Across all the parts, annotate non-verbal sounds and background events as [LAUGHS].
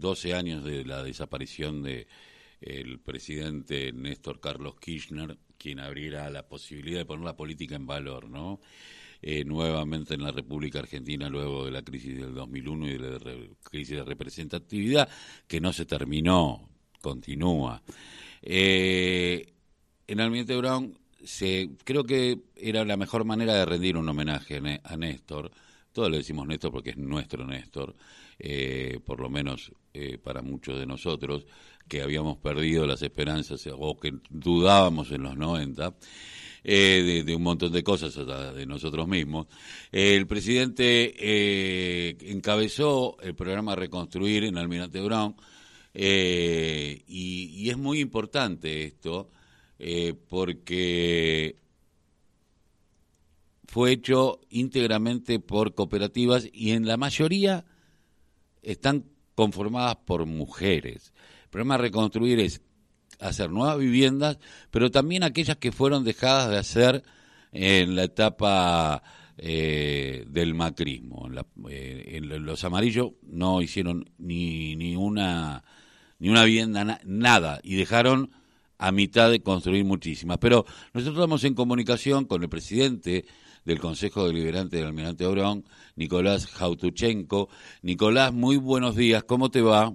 12 años de la desaparición de el presidente Néstor Carlos Kirchner, quien abriera la posibilidad de poner la política en valor, ¿no? Eh, nuevamente en la República Argentina luego de la crisis del 2001 y de la crisis de representatividad, que no se terminó, continúa. Eh, en Almirante Brown se, creo que era la mejor manera de rendir un homenaje a, Néstor. Todos le decimos Néstor porque es nuestro Néstor, eh, por lo menos eh, para muchos de nosotros que habíamos perdido las esperanzas o que dudábamos en los 90. Eh, de, un montón de cosas de nosotros mismos. el presidente eh, encabezó el programa Reconstruir en Almirante Brown y, es muy importante esto porque fue hecho íntegramente por cooperativas y en la mayoría están conformadas por mujeres. El problema de reconstruir es hacer nuevas viviendas, pero también aquellas que fueron dejadas de hacer en la etapa eh, del macrismo. Eh, en los amarillos no hicieron ni, ni, una, ni una vivienda, nada, y dejaron a mitad de construir muchísimas. Pero nosotros estamos en comunicación con el presidente del Consejo Deliberante del Almirante Obrón, Nicolás Jautuchenko. Nicolás, muy buenos días, ¿cómo te va?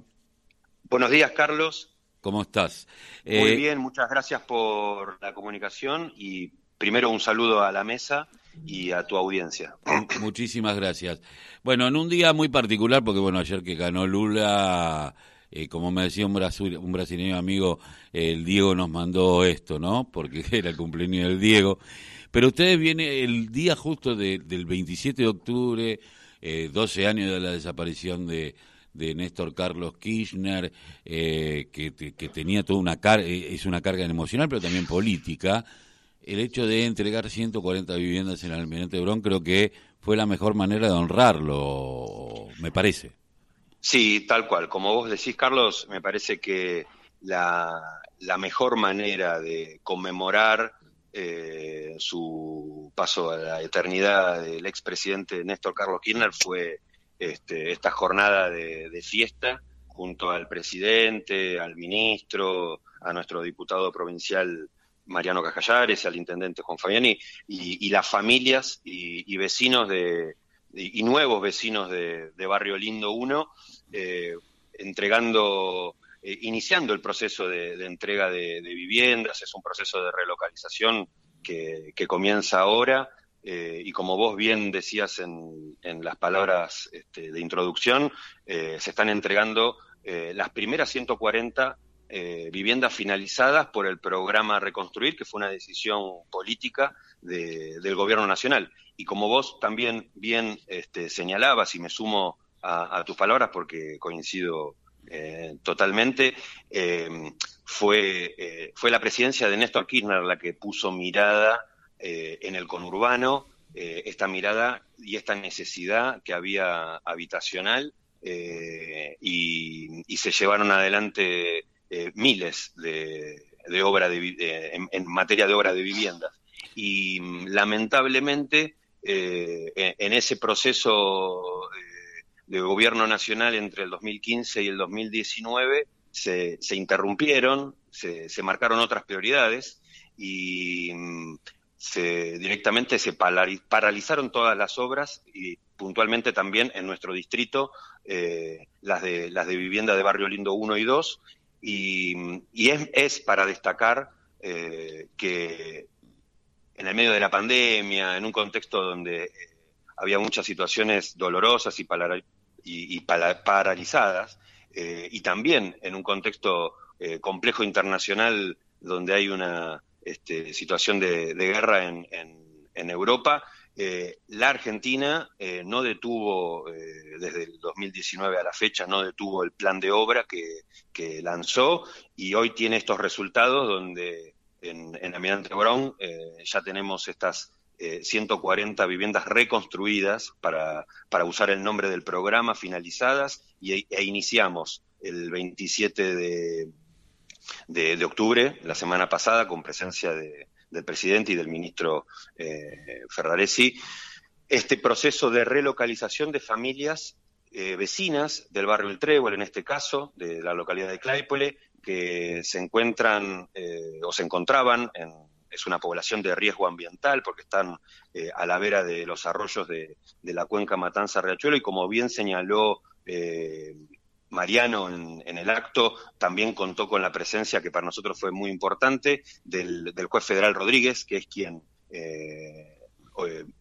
Buenos días, Carlos. ¿Cómo estás? Muy eh, bien, muchas gracias por la comunicación y primero un saludo a la mesa y a tu audiencia. Muchísimas gracias. Bueno, en un día muy particular, porque bueno, ayer que ganó Lula, eh, como me decía un, un brasileño amigo, el Diego nos mandó esto, ¿no? Porque [LAUGHS] era el cumpleaños del Diego. Pero ustedes vienen el día justo del 27 de octubre, eh, 12 años de la desaparición de, de Néstor Carlos Kirchner, eh, que, que, tenía toda una carga, eh, es una carga emocional, pero también política. El hecho de entregar 140 viviendas en el Almirante Brón creo que fue la mejor manera de honrarlo, me parece. Sí, tal cual. Como vos decís, Carlos, me parece que la, mejor manera de conmemorar eh, su paso a la eternidad del expresidente Néstor Carlos Kirchner fue este, esta jornada de, fiesta junto al presidente, al ministro, a nuestro diputado provincial Mariano Cajallares, al intendente Juan Fabiani y, las familias y, vecinos de, y nuevos vecinos de, Barrio Lindo 1, eh, entregando eh, iniciando el proceso de, entrega de, viviendas, es un proceso de relocalización que, comienza ahora. Eh, y como vos bien decías en, las palabras este, de introducción, eh, se están entregando las primeras 140 viviendas finalizadas por el programa Reconstruir, que fue una decisión política del gobierno nacional. Y como vos también bien este, señalabas, y me sumo a, tus palabras porque coincido eh, totalmente, eh, fue, eh, fue la presidencia de Néstor Kirchner la que puso mirada en el conurbano, esta mirada y esta necesidad que había habitacional y, se llevaron adelante miles de, de obras de, en, materia de obras de viviendas. Y lamentablemente en ese proceso de gobierno nacional entre el 2015 y el 2019 se, se interrumpieron, se, marcaron otras prioridades y mm, se, directamente se paralizaron todas las obras y puntualmente también en nuestro distrito eh, las, de, las de vivienda de Barrio Lindo 1 y 2 y, y es, es, para destacar eh, que en el medio de la pandemia, en un contexto donde eh, había muchas situaciones dolorosas y paralizadas, eh, y también en un contexto eh, complejo internacional donde hay una este, situación de, guerra en, Europa, eh, la Argentina no detuvo, desde el 2019 a la fecha, no detuvo el plan de obra que, lanzó y hoy tiene estos resultados donde en, en Almirante Brown ya tenemos estas 140 eh, viviendas reconstruidas para, para, usar el nombre del programa, finalizadas, y, e iniciamos el 27 de, de, octubre, la semana pasada, con presencia del presidente y del ministro eh, Ferraresi, este proceso de relocalización de familias eh, vecinas del barrio El Trébol, en este caso, de la localidad de Claypole, que se encuentran eh, o se encontraban en es una población de riesgo ambiental porque están eh, a la vera de los arroyos de, la cuenca Matanza-Riachuelo y como bien señaló Mariano en, el acto, también contó con la presencia que para nosotros fue muy importante del, juez federal Rodríguez, que es quien eh,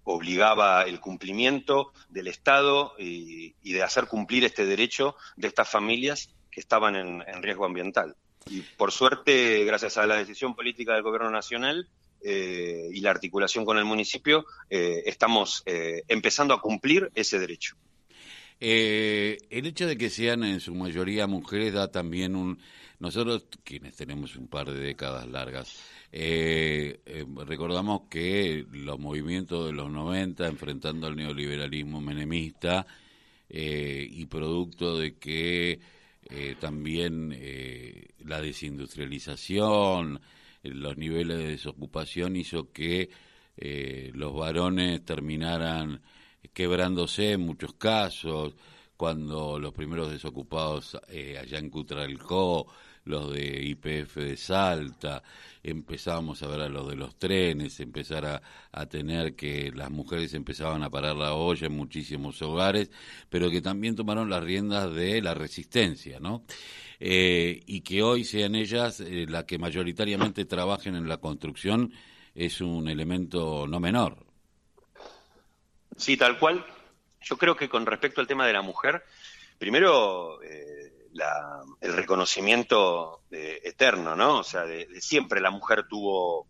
obligaba el cumplimiento del Estado y, de hacer cumplir este derecho de estas familias que estaban en, riesgo ambiental. Y por suerte, gracias a la decisión política del Gobierno Nacional, eh, y la articulación con el municipio, eh, estamos empezando a cumplir ese derecho. el hecho de que sean en su mayoría mujeres da también un... Nosotros, quienes tenemos un par de décadas largas, eh, eh, recordamos que los movimientos de los 90 enfrentando al neoliberalismo menemista eh, y producto de que eh, también la desindustrialización, los niveles de desocupación hizo que los varones terminaran quebrándose en muchos casos, cuando los primeros desocupados allá en Cutralcó los de IPF de Salta, empezábamos a ver a los de los trenes, empezar a, a, tener que las mujeres empezaban a parar la olla en muchísimos hogares, pero que también tomaron las riendas de la resistencia, ¿no? Eh, y que hoy sean ellas eh, las que mayoritariamente trabajen en la construcción es un elemento no menor. Sí, tal cual. Yo creo que con respecto al tema de la mujer, primero eh, el reconocimiento eterno, ¿no? O sea, de, siempre la mujer tuvo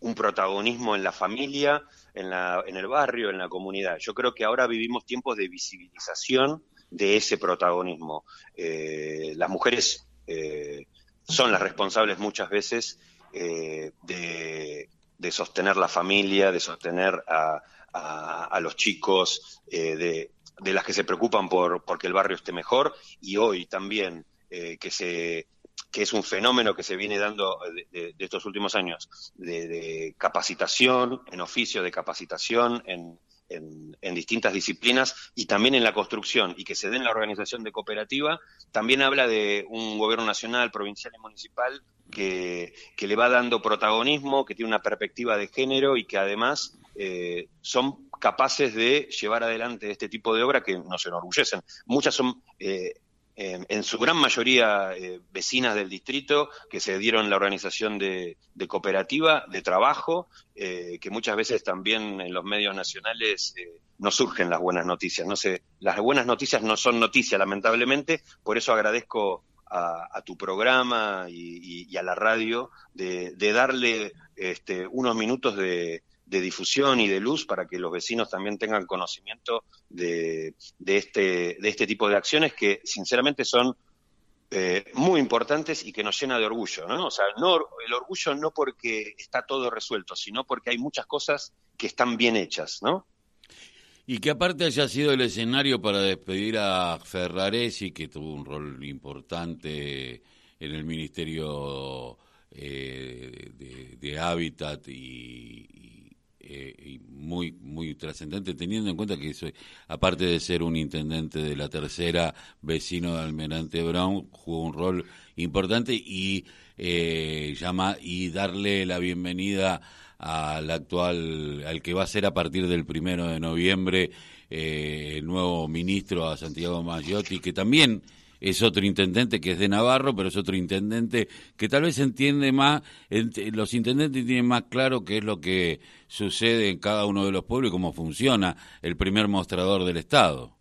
un protagonismo en la familia, en, la, en el barrio, en la comunidad. Yo creo que ahora vivimos tiempos de visibilización de ese protagonismo. Eh, las mujeres eh, son las responsables muchas veces eh, de, sostener la familia, de sostener a, a los chicos, de, de las que se preocupan por porque el barrio esté mejor y hoy también eh, que se que es un fenómeno que se viene dando de, estos últimos años de, capacitación en oficio de capacitación en, en, distintas disciplinas y también en la construcción y que se dé en la organización de cooperativa, también habla de un gobierno nacional, provincial y municipal que, que le va dando protagonismo, que tiene una perspectiva de género y que además eh, son capaces de llevar adelante este tipo de obra que nos enorgullecen. Muchas son, eh, en su gran mayoría, eh, vecinas del distrito que se dieron la organización de, cooperativa, de trabajo, que muchas veces también en los medios nacionales no surgen las buenas noticias. No sé, las buenas noticias no son noticias, lamentablemente, por eso agradezco a, tu programa y, a la radio de, darle este, unos minutos de, de difusión y de luz para que los vecinos también tengan conocimiento de, de, este, de este tipo de acciones que sinceramente son eh, muy importantes y que nos llena de orgullo, ¿no? O sea, no, el orgullo no porque está todo resuelto, sino porque hay muchas cosas que están bien hechas, ¿no? Y que aparte haya sido el escenario para despedir a Ferraresi, que tuvo un rol importante en el Ministerio eh, de, de, Hábitat y, eh, muy muy trascendente teniendo en cuenta que soy, aparte de ser un intendente de la tercera vecino de Almirante Brown jugó un rol importante y eh, llama y darle la bienvenida al actual al que va a ser a partir del primero de noviembre eh, el nuevo ministro a Santiago Maggiotti que también es otro intendente que es de Navarro, pero es otro intendente que tal vez entiende más, los intendentes tienen más claro qué es lo que sucede en cada uno de los pueblos y cómo funciona el primer mostrador del Estado.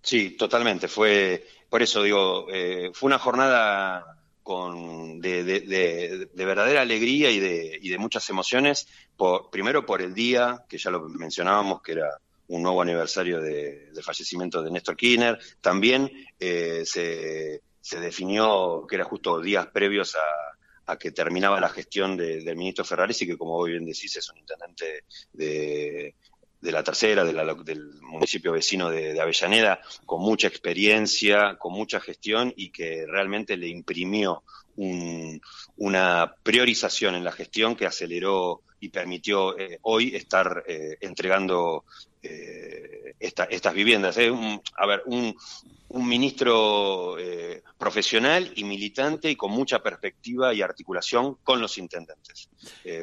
Sí, totalmente. Fue, por eso digo, eh, fue una jornada con, de, de, verdadera alegría y de, y de muchas emociones, por, primero por el día, que ya lo mencionábamos, que era un nuevo aniversario de, del fallecimiento de Néstor Kirchner. También eh, se, se, definió que era justo días previos a, a que terminaba la gestión del ministro Ferraresi, que como bien decís es un intendente de, de la tercera, de la, del municipio vecino de, Avellaneda, con mucha experiencia, con mucha gestión y que realmente le imprimió una priorización en la gestión que aceleró y permitió eh, hoy estar eh, entregando eh, estas viviendas. Es a ver, un, ministro profesional y militante y con mucha perspectiva y articulación con los intendentes.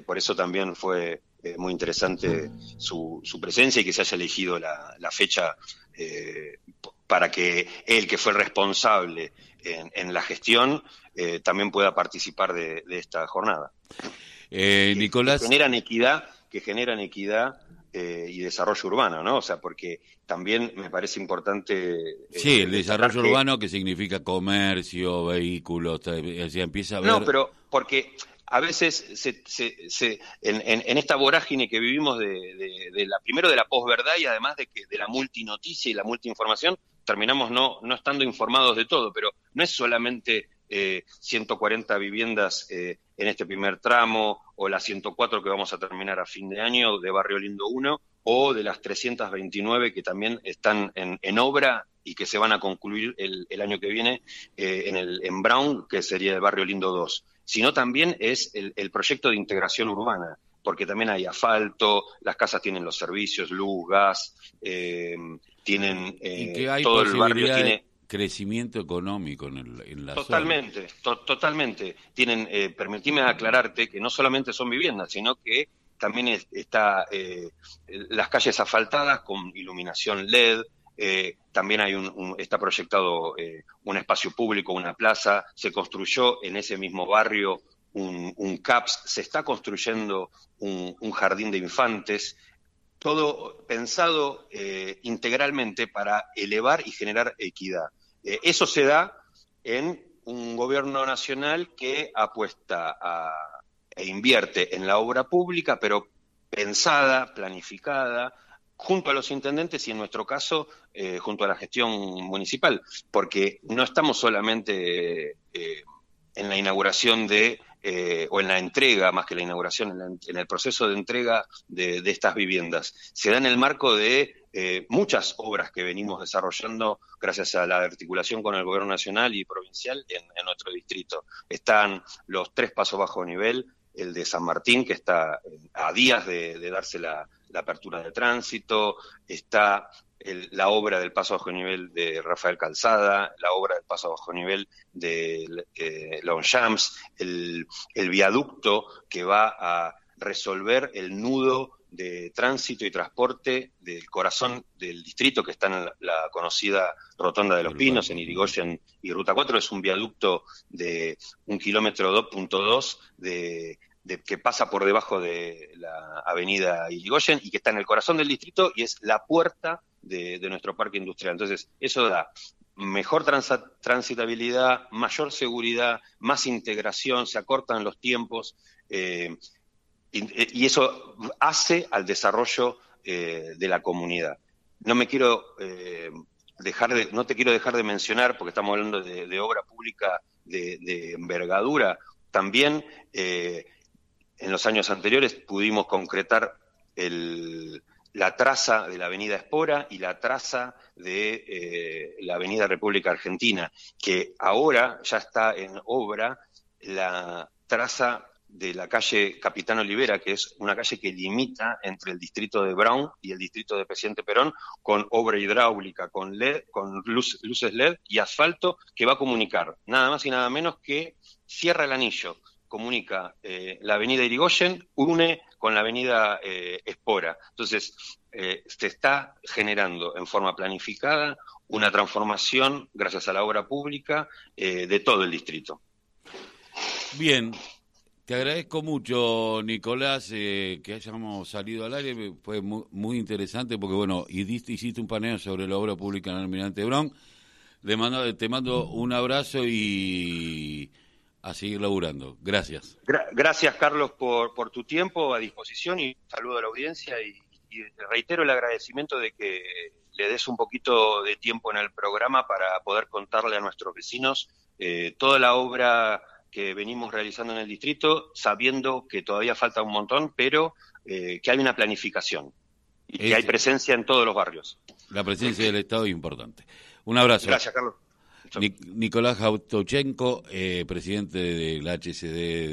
por eso también fue muy interesante su, presencia y que se haya elegido la, fecha para que él, que fue el responsable en, la gestión, también pueda participar de esta jornada. Eh, Nicolás. Que generan equidad, que generan equidad eh, y desarrollo urbano, ¿no? O sea, porque también me parece importante. Eh, sí, el desarrollo urbano que significa comercio, vehículos, o sea, empieza a ver. No, pero porque a veces se, se, en, esta vorágine que vivimos de, la primero de la posverdad y además de que de la multinoticia y la multiinformación terminamos no, no estando informados de todo, pero no es solamente 140 viviendas eh, en este primer tramo, o las 104 que vamos a terminar a fin de año de Barrio Lindo 1, o de las 329 que también están en, obra y que se van a concluir el, año que viene eh, en, el, en Brown, que sería el Barrio Lindo 2, sino también es el, proyecto de integración urbana porque también hay asfalto, las casas tienen los servicios, luz, gas, eh, tienen todo el barrio tiene crecimiento económico en, la totalmente, totalmente. Tienen, eh, permitime aclararte que no solamente son viviendas, sino que también está eh, las calles asfaltadas con iluminación LED. Eh, también hay un, está proyectado eh, un espacio público, una plaza. Se construyó en ese mismo barrio un, un CAPS. Se está construyendo un, un jardín de infantes todo pensado integralmente para elevar y generar equidad. Eh, eso se da en un gobierno nacional que apuesta a, e invierte en la obra pública, pero pensada, planificada, junto a los intendentes y en nuestro caso eh, junto a la gestión municipal, porque no estamos solamente eh, en la inauguración de, o en la entrega, más que la inauguración, en, el proceso de entrega de, estas viviendas. Se da en el marco de eh, muchas obras que venimos desarrollando gracias a la articulación con el gobierno nacional y provincial en, nuestro distrito. Están los tres pasos bajo nivel, el de San Martín, que está a días de, darse la, apertura de tránsito, está la obra del paso bajo nivel de Rafael Calzada, la obra del paso bajo nivel de eh, Longchamps, el, el viaducto que va a resolver el nudo de tránsito y transporte del corazón del distrito que está en la, conocida Rotonda de los Pinos, en Irigoyen y Ruta 4. Es un viaducto de un kilómetro 2.2 de, que pasa por debajo de la avenida Irigoyen y que está en el corazón del distrito y es la puerta de, nuestro parque industrial. Entonces, eso da mejor transitabilidad, mayor seguridad, más integración, se acortan los tiempos. Eh, y, eso hace al desarrollo eh, de la comunidad. No me quiero eh, dejar de, no te quiero dejar de mencionar, porque estamos hablando de, obra pública de, envergadura, también eh, en los años anteriores pudimos concretar el, la traza de la Avenida Espora y la traza de la Avenida República Argentina, que ahora ya está en obra la traza de la calle Capitán Olivera, que es una calle que limita entre el distrito de Brown y el distrito de Presidente Perón, con obra hidráulica, con LED, con luces LED y asfalto que va a comunicar nada más y nada menos que cierra el anillo, comunica eh, la avenida Irigoyen, une con la avenida eh, Espora. Entonces, eh, se está generando en forma planificada una transformación, gracias a la obra pública, de todo el distrito. Bien, te agradezco mucho, Nicolás, que hayamos salido al aire. Fue muy, interesante porque, bueno, hiciste un paneo sobre la obra pública en el Almirante Brown. mando, te mando un abrazo y a seguir laburando. Gracias. gracias, Carlos, por, por tu tiempo a disposición y saludo a la audiencia y, reitero el agradecimiento de que le des un poquito de tiempo en el programa para poder contarle a nuestros vecinos eh, toda la obra que venimos realizando en el distrito, sabiendo que todavía falta un montón, pero eh, que hay una planificación y que hay presencia en todos los barrios. La presencia del Estado es importante. Un abrazo. Gracias, Carlos. Nicolás Jautochenko, eh, presidente del HCD